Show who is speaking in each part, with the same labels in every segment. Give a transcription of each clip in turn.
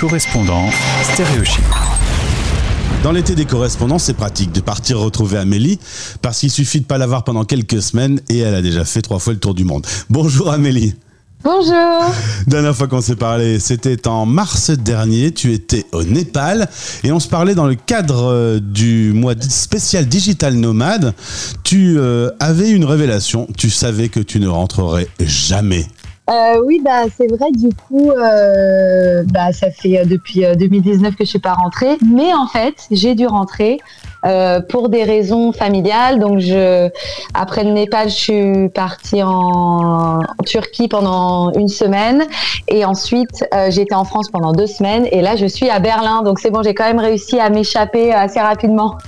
Speaker 1: correspondants stéréochic.
Speaker 2: Dans l'été des correspondants, c'est pratique de partir retrouver Amélie parce qu'il suffit de pas la voir pendant quelques semaines et elle a déjà fait trois fois le tour du monde. Bonjour Amélie.
Speaker 3: Bonjour.
Speaker 2: Dernière fois qu'on s'est parlé, c'était en mars dernier. Tu étais au Népal et on se parlait dans le cadre euh, du mois spécial Digital Nomade. Tu euh, avais une révélation. Tu savais que tu ne rentrerais jamais
Speaker 3: euh, oui, bah, c'est vrai, du coup, euh, bah, ça fait euh, depuis 2019 que je suis pas rentrée. Mais en fait, j'ai dû rentrer pour des raisons familiales. Donc, après le Népal, je suis partie en, Turquie pendant une semaine. Et ensuite, j'étais en France pendant deux semaines. Et là, je suis à Berlin. Donc, c'est bon, j'ai quand même réussi à m'échapper assez rapidement.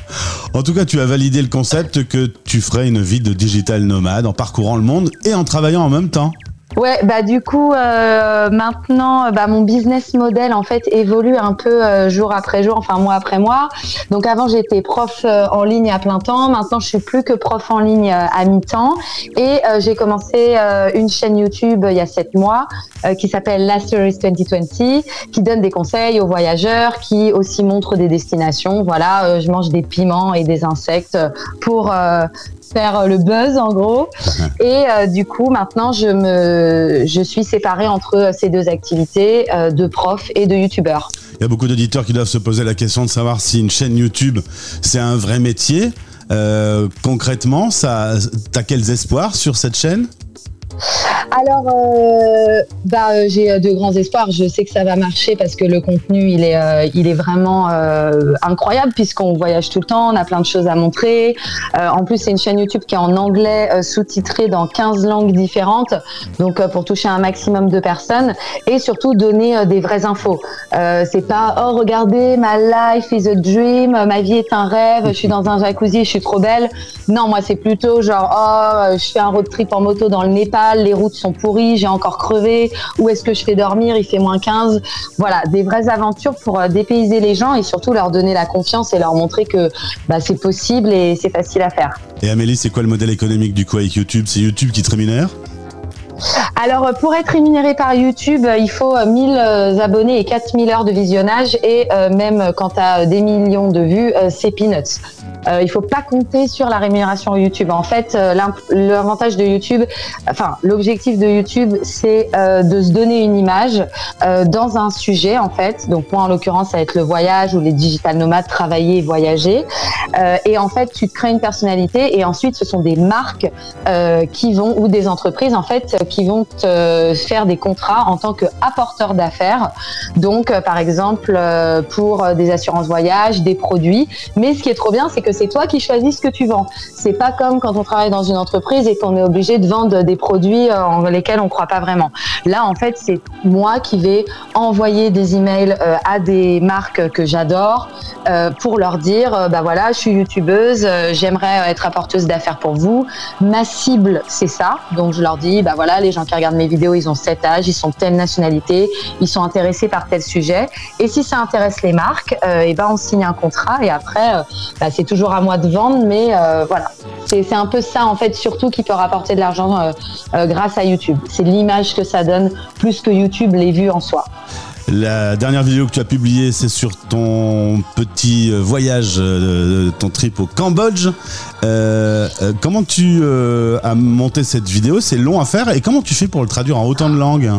Speaker 2: En tout cas, tu as validé le concept que tu ferais une vie de digital nomade en parcourant le monde et en travaillant en même temps.
Speaker 3: Ouais, bah du coup euh, maintenant, bah, mon business model en fait évolue un peu euh, jour après jour, enfin mois après mois. Donc avant j'étais prof euh, en ligne à plein temps, maintenant je suis plus que prof en ligne à mi-temps et j'ai commencé une chaîne YouTube il y a sept mois qui s'appelle Last Series 2020, qui donne des conseils aux voyageurs, qui aussi montre des destinations. Voilà, je mange des piments et des insectes pour faire le buzz en gros. Et du coup maintenant je me je suis séparée entre ces deux activités euh, de prof et de youtubeur.
Speaker 2: Il y a beaucoup d'auditeurs qui doivent se poser la question de savoir si une chaîne YouTube, c'est un vrai métier. Euh, concrètement, ça, as quels espoirs sur cette chaîne?
Speaker 3: Alors, euh, bah, euh, j'ai euh, de grands espoirs. Je sais que ça va marcher parce que le contenu, il est, il est vraiment incroyable puisqu'on voyage tout le temps, on a plein de choses à montrer. en plus, c'est une chaîne YouTube qui est en anglais, sous-titrée dans 15 langues différentes, donc pour toucher un maximum de personnes et surtout donner des vraies infos. c'est pas oh regardez, ma life is a dream, ma vie est un rêve, je suis dans un jacuzzi, je suis trop belle. Non, moi c'est plutôt genre oh je fais un road trip en moto dans le Népal, les routes sont pourries, j'ai encore crevé, où est-ce que je fais dormir, il fait moins 15. Voilà, des vraies aventures pour euh, dépayser les gens et surtout leur donner la confiance et leur montrer que bah, c'est possible et c'est facile à faire.
Speaker 2: Et Amélie, c'est quoi le modèle économique du coup avec YouTube? C'est YouTube qui te rémunère?
Speaker 3: Alors, euh, pour être rémunéré par YouTube, euh, il faut 1000 abonnés et 4000 heures de visionnage. Et même quand tu as des millions de vues, c'est peanuts. Euh, il faut pas compter sur la rémunération YouTube. En fait, euh, l'avantage de YouTube, enfin l'objectif de YouTube, c'est euh, de se donner une image euh, dans un sujet en fait. Donc moi en l'occurrence, ça va être le voyage ou les digital nomades, travailler et voyager. Et en fait, tu te crées une personnalité et ensuite ce sont des marques qui vont ou des entreprises en fait qui vont te faire des contrats en tant qu'apporteur d'affaires. Donc par exemple pour des assurances voyage, des produits. Mais ce qui est trop bien, c'est que c'est toi qui choisis ce que tu vends. C'est pas comme quand on travaille dans une entreprise et qu'on est obligé de vendre des produits euh, en lesquels on croit pas vraiment. Là, en fait, c'est moi qui vais envoyer des emails euh, à des marques que j'adore euh, pour leur dire, bah voilà, je suis youtubeuse, j'aimerais être apporteuse d'affaires pour vous. Ma cible, c'est ça. Donc je leur dis, bah voilà, les gens qui regardent mes vidéos, ils ont cet âge, ils sont telle nationalité, ils sont intéressés par tel sujet. Et si ça intéresse les marques, et ben on signe un contrat et après, bah, c'est toujours à moi de vendre, mais euh, voilà. C'est un peu ça, en fait, surtout qui peut rapporter de l'argent euh, euh, grâce à YouTube. C'est l'image que ça donne, plus que YouTube les vues en soi.
Speaker 2: La dernière vidéo que tu as publiée, c'est sur ton petit voyage, ton trip au Cambodge. comment tu as monté cette vidéo? C'est long à faire. Et comment tu fais pour le traduire en autant de langues?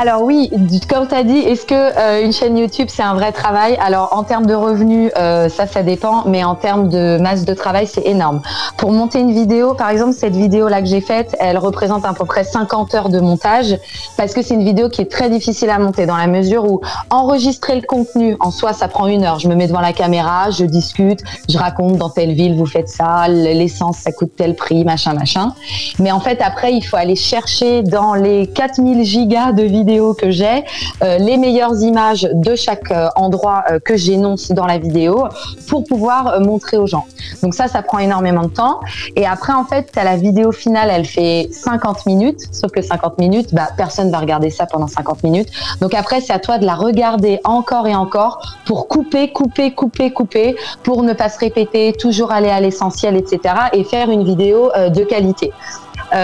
Speaker 3: Alors oui, comme tu as dit, est-ce que euh, une chaîne YouTube c'est un vrai travail? Alors en termes de revenus, euh, ça ça dépend, mais en termes de masse de travail, c'est énorme. Pour monter une vidéo, par exemple, cette vidéo là que j'ai faite, elle représente à peu près 50 heures de montage parce que c'est une vidéo qui est très difficile à monter dans la mesure où enregistrer le contenu en soi, ça prend une heure. Je me mets devant la caméra, je discute, je raconte dans telle ville vous faites ça, l'essence ça coûte tel prix, machin machin. Mais en fait après, il faut aller chercher dans les 4000 gigas de vidéos que j'ai, euh, les meilleures images de chaque euh, endroit euh, que j'énonce dans la vidéo pour pouvoir montrer aux gens. Donc ça, ça prend énormément de temps. Et après, en fait, as la vidéo finale, elle fait 50 minutes, sauf que 50 minutes, bah, personne va regarder ça pendant 50 minutes. Donc après, c'est à toi de la regarder encore et encore pour couper, couper, couper, couper, pour ne pas se répéter, toujours aller à l'essentiel, etc. et faire une vidéo de qualité.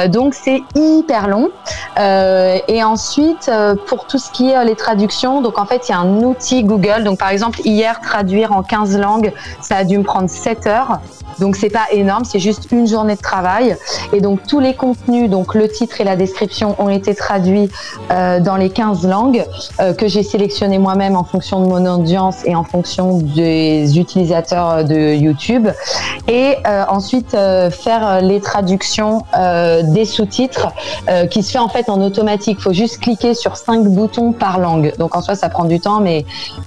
Speaker 3: Donc c'est hyper long. et ensuite, pour tout ce qui est les traductions, donc en fait, il y a un outil Google. Donc par exemple, hier, traduire en 15 langues, ça a dû me prendre 7 heures. Donc c'est pas énorme, c'est juste une journée de travail. Et donc tous les contenus, donc le titre et la description ont été traduits euh, dans les 15 langues euh, que j'ai sélectionnées moi-même en fonction de mon audience et en fonction des utilisateurs de YouTube. Et euh, ensuite faire les traductions des sous-titres qui se fait en fait en automatique. Faut juste cliquer sur cinq boutons par langue. Donc en soi ça prend du temps, mais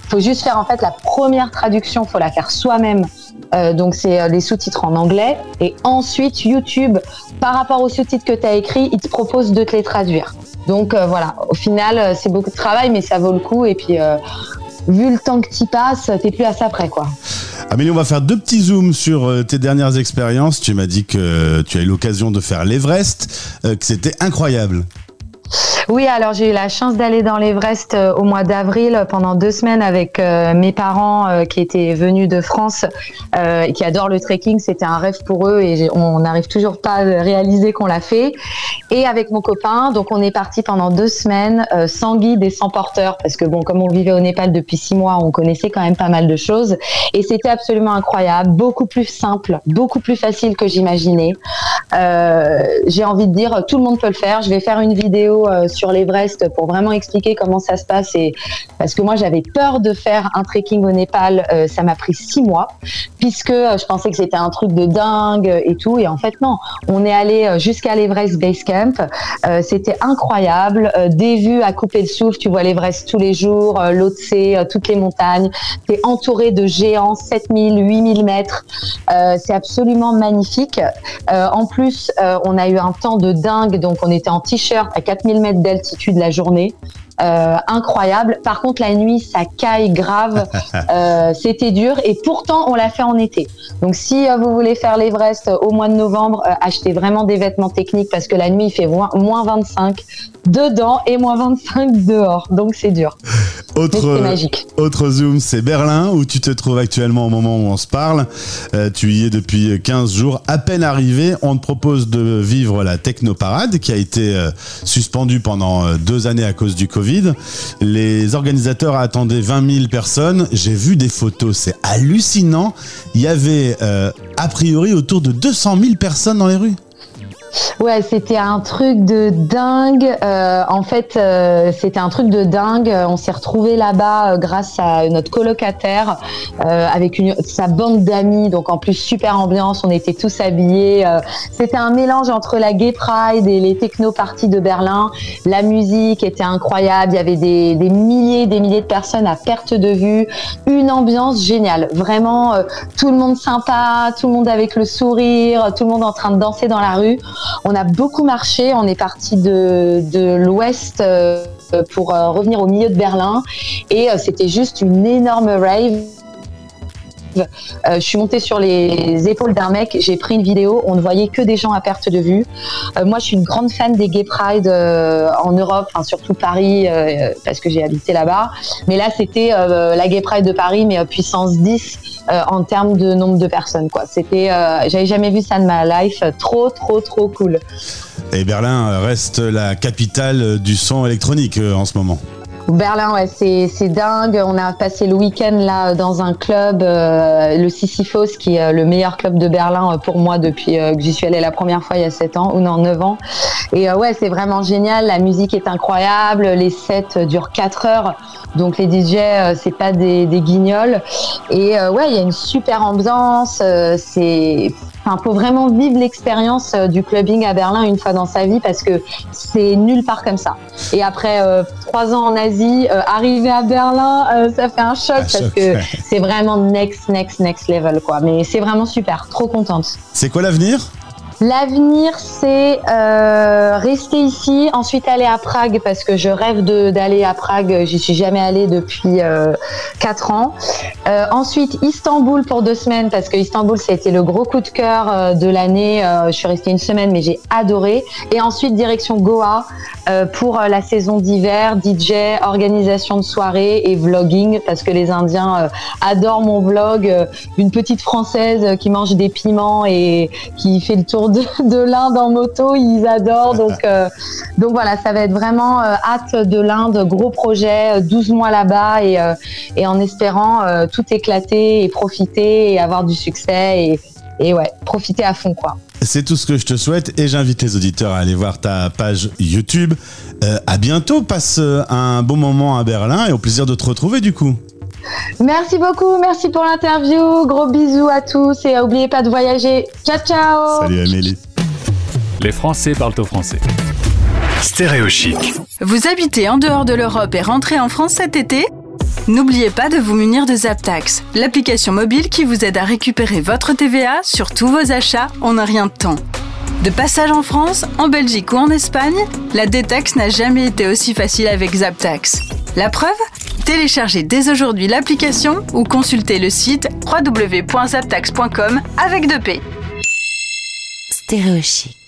Speaker 3: faut juste faire en fait la première traduction, faut la faire soi-même euh, donc c'est euh, les sous-titres en anglais. Et ensuite, YouTube, par rapport aux sous-titres que tu as écrits, il te propose de te les traduire. Donc euh, voilà, au final, c'est beaucoup de travail, mais ça vaut le coup. Et puis, vu le temps que tu passes, t'es plus à ça près, quoi.
Speaker 2: Amélie, on va faire deux petits zooms sur tes dernières expériences. Tu m'as dit que tu as eu l'occasion de faire l'Everest, que c'était incroyable.
Speaker 3: Oui, alors j'ai eu la chance d'aller dans l'Everest euh, au mois d'avril pendant deux semaines avec euh, mes parents euh, qui étaient venus de France et qui adorent le trekking. C'était un rêve pour eux et on n'arrive toujours pas à réaliser qu'on l'a fait. Et avec mon copain, donc on est parti pendant deux semaines sans guide et sans porteur parce que bon, comme on vivait au Népal depuis six mois, on connaissait quand même pas mal de choses et c'était absolument incroyable, beaucoup plus simple, beaucoup plus facile que j'imaginais. j'ai envie de dire, tout le monde peut le faire. Je vais faire une vidéo sur l'Everest pour vraiment expliquer comment ça se passe. Et parce que moi, j'avais peur de faire un trekking au Népal. Euh, ça m'a pris six mois puisque euh, je pensais que c'était un truc de dingue et tout. Et en fait, non. On est allé euh, jusqu'à l'Everest Base Camp. c'était incroyable. des vues à couper le souffle. Tu vois l'Everest tous les jours, l'Otse, toutes les montagnes. Tu es entouré de géants, 7000, 8000 mètres. c'est absolument magnifique. en plus, on a eu un temps de dingue. Donc, on était en t-shirt à 4000 mètres d'altitude la journée. Euh, incroyable. Par contre, la nuit, ça caille grave. Euh, c'était dur et pourtant, on l'a fait en été. Donc, si euh, vous voulez faire l'Everest au mois de novembre, achetez vraiment des vêtements techniques parce que la nuit, il fait moins, 25 dedans et moins 25 dehors. Donc, c'est dur.
Speaker 2: Autre, magique. autre zoom, c'est Berlin où tu te trouves actuellement au moment où on se parle. tu y es depuis 15 jours. À peine arrivé, on te propose de vivre la Technoparade qui a été suspendue pendant deux années à cause du Covid. Les organisateurs attendaient 20 000 personnes. J'ai vu des photos, c'est hallucinant. Il y avait euh, a priori autour de 200 000 personnes dans les rues.
Speaker 3: Ouais, c'était un truc de dingue. Euh, en fait, euh, c'était un truc de dingue. On s'est retrouvé là-bas euh, grâce à notre colocataire avec une, sa bande d'amis. Donc en plus super ambiance. On était tous habillés. c'était un mélange entre la Gay Pride et les techno parties de Berlin. La musique était incroyable. Il y avait des, des milliers, des milliers de personnes à perte de vue. Une ambiance géniale. Vraiment, tout le monde sympa, tout le monde avec le sourire, tout le monde en train de danser dans la rue. On a beaucoup marché. On est parti de, l'ouest euh, pour euh, revenir au milieu de Berlin et euh, c'était juste une énorme rave. Je suis montée sur les épaules d'un mec, j'ai pris une vidéo, on ne voyait que des gens à perte de vue. moi, je suis une grande fan des Gay Pride en Europe, surtout Paris, parce que j'ai habité là-bas. Mais là, c'était la Gay Pride de Paris, mais puissance 10. Euh, en termes de nombre de personnes. Quoi. C'était, euh, j'avais jamais vu ça de ma life. Trop, trop, trop cool.
Speaker 2: Et Berlin reste la capitale du son électronique euh, en ce moment.
Speaker 3: Berlin, ouais, c'est dingue. On a passé le week-end là dans un club, le Sisyphos, qui est le meilleur club de Berlin pour moi depuis que j'y suis allée la première fois il y a 7 ans, ou non, 9 ans. Et ouais, c'est vraiment génial. La musique est incroyable. Les sets durent 4 heures. Donc les DJ, euh, c'est pas des, des, guignols. Et euh, ouais, il y a une super ambiance. Euh, c'est Enfin, faut vraiment vivre l'expérience du clubbing à Berlin une fois dans sa vie parce que c'est nulle part comme ça. Et après trois ans en Asie, arriver à Berlin, ça fait un choc parce que c'est vraiment next, next, next level quoi. Mais c'est vraiment super, trop contente.
Speaker 2: C'est quoi l'avenir?
Speaker 3: L'avenir, c'est euh, rester ici, ensuite aller à Prague parce que je rêve d'aller à Prague. J'y suis jamais allée depuis euh, 4 ans. Euh, ensuite, Istanbul pour deux semaines parce que Istanbul, ça a été le gros coup de cœur euh, de l'année. Je suis restée une semaine, mais j'ai adoré. Et ensuite, direction Goa pour la saison d'hiver, DJ, organisation de soirée et vlogging parce que les Indiens adorent mon vlog. Une petite française qui mange des piments et qui fait le tour de, de l'Inde en moto, ils adorent. Donc, euh, donc voilà, ça va être vraiment euh, hâte de l'Inde, gros projet, 12 mois là-bas et, et en espérant tout éclater et profiter et avoir du succès et, et ouais, profiter à fond quoi.
Speaker 2: C'est tout ce que je te souhaite et j'invite les auditeurs à aller voir ta page YouTube. à bientôt, passe un bon moment à Berlin et au plaisir de te retrouver du coup.
Speaker 3: Merci beaucoup, merci pour l'interview. Gros bisous à tous et n'oubliez pas de voyager. Ciao, ciao.
Speaker 2: Salut Amélie.
Speaker 1: Les Français parlent au français. Stéréochic.
Speaker 4: Vous habitez en dehors de l'Europe et rentrez en France cet été? N'oubliez pas de vous munir de Zaptax, l'application mobile qui vous aide à récupérer votre TVA sur tous vos achats en un rien de temps. De passage en France, en Belgique ou en Espagne, la détaxe n'a jamais été aussi facile avec Zaptax. La preuve Téléchargez dès aujourd'hui l'application ou consultez le site www.zaptax.com avec 2P.
Speaker 5: Stéréochic.